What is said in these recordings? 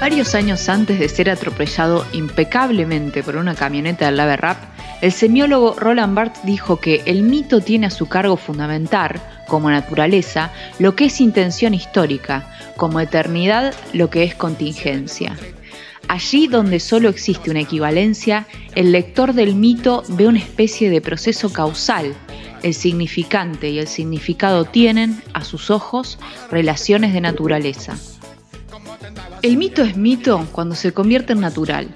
Varios años antes de ser atropellado impecablemente por una camioneta del Lave Rap, el semiólogo Roland Barthes dijo que el mito tiene a su cargo fundamentar, como naturaleza, lo que es intención histórica, como eternidad lo que es contingencia. Allí donde solo existe una equivalencia, el lector del mito ve una especie de proceso causal. El significante y el significado tienen, a sus ojos, relaciones de naturaleza. El mito es mito cuando se convierte en natural.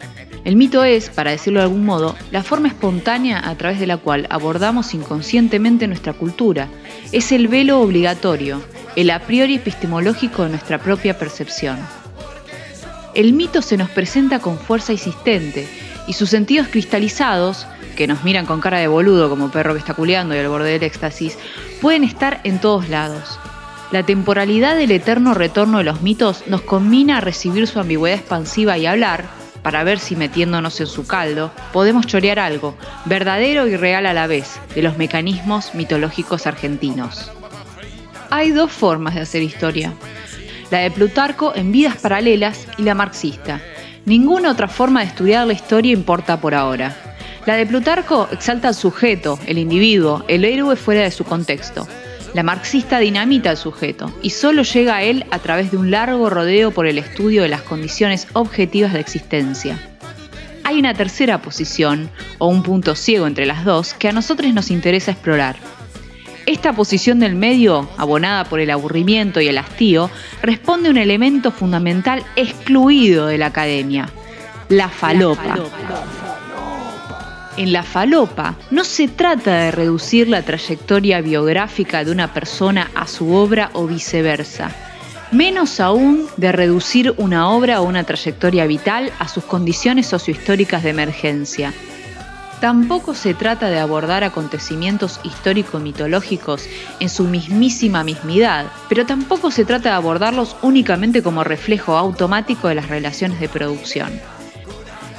El mito es, para decirlo de algún modo, la forma espontánea a través de la cual abordamos inconscientemente nuestra cultura. Es el velo obligatorio, el a priori epistemológico de nuestra propia percepción. El mito se nos presenta con fuerza insistente y sus sentidos cristalizados, que nos miran con cara de boludo como perro que está culeando y al borde del éxtasis, pueden estar en todos lados. La temporalidad del eterno retorno de los mitos nos combina a recibir su ambigüedad expansiva y hablar, para ver si metiéndonos en su caldo, podemos chorear algo, verdadero y real a la vez, de los mecanismos mitológicos argentinos. Hay dos formas de hacer historia, la de Plutarco en Vidas Paralelas y la marxista. Ninguna otra forma de estudiar la historia importa por ahora. La de Plutarco exalta al sujeto, el individuo, el héroe fuera de su contexto. La marxista dinamita al sujeto y solo llega a él a través de un largo rodeo por el estudio de las condiciones objetivas de existencia. Hay una tercera posición, o un punto ciego entre las dos, que a nosotros nos interesa explorar. Esta posición del medio, abonada por el aburrimiento y el hastío, responde a un elemento fundamental excluido de la academia, la falopa. En la falopa no se trata de reducir la trayectoria biográfica de una persona a su obra o viceversa, menos aún de reducir una obra o una trayectoria vital a sus condiciones sociohistóricas de emergencia. Tampoco se trata de abordar acontecimientos histórico-mitológicos en su mismísima mismidad, pero tampoco se trata de abordarlos únicamente como reflejo automático de las relaciones de producción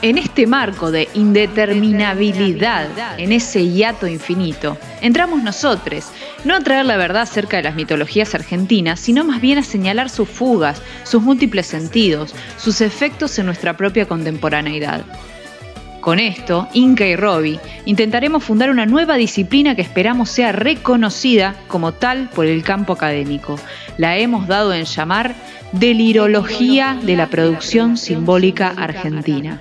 en este marco de indeterminabilidad, en ese hiato infinito, entramos nosotros, no a traer la verdad acerca de las mitologías argentinas, sino más bien a señalar sus fugas, sus múltiples sentidos, sus efectos en nuestra propia contemporaneidad. Con esto, Inca y Robbie intentaremos fundar una nueva disciplina que esperamos sea reconocida como tal por el campo académico. La hemos dado en llamar Delirología de la Producción Simbólica Argentina.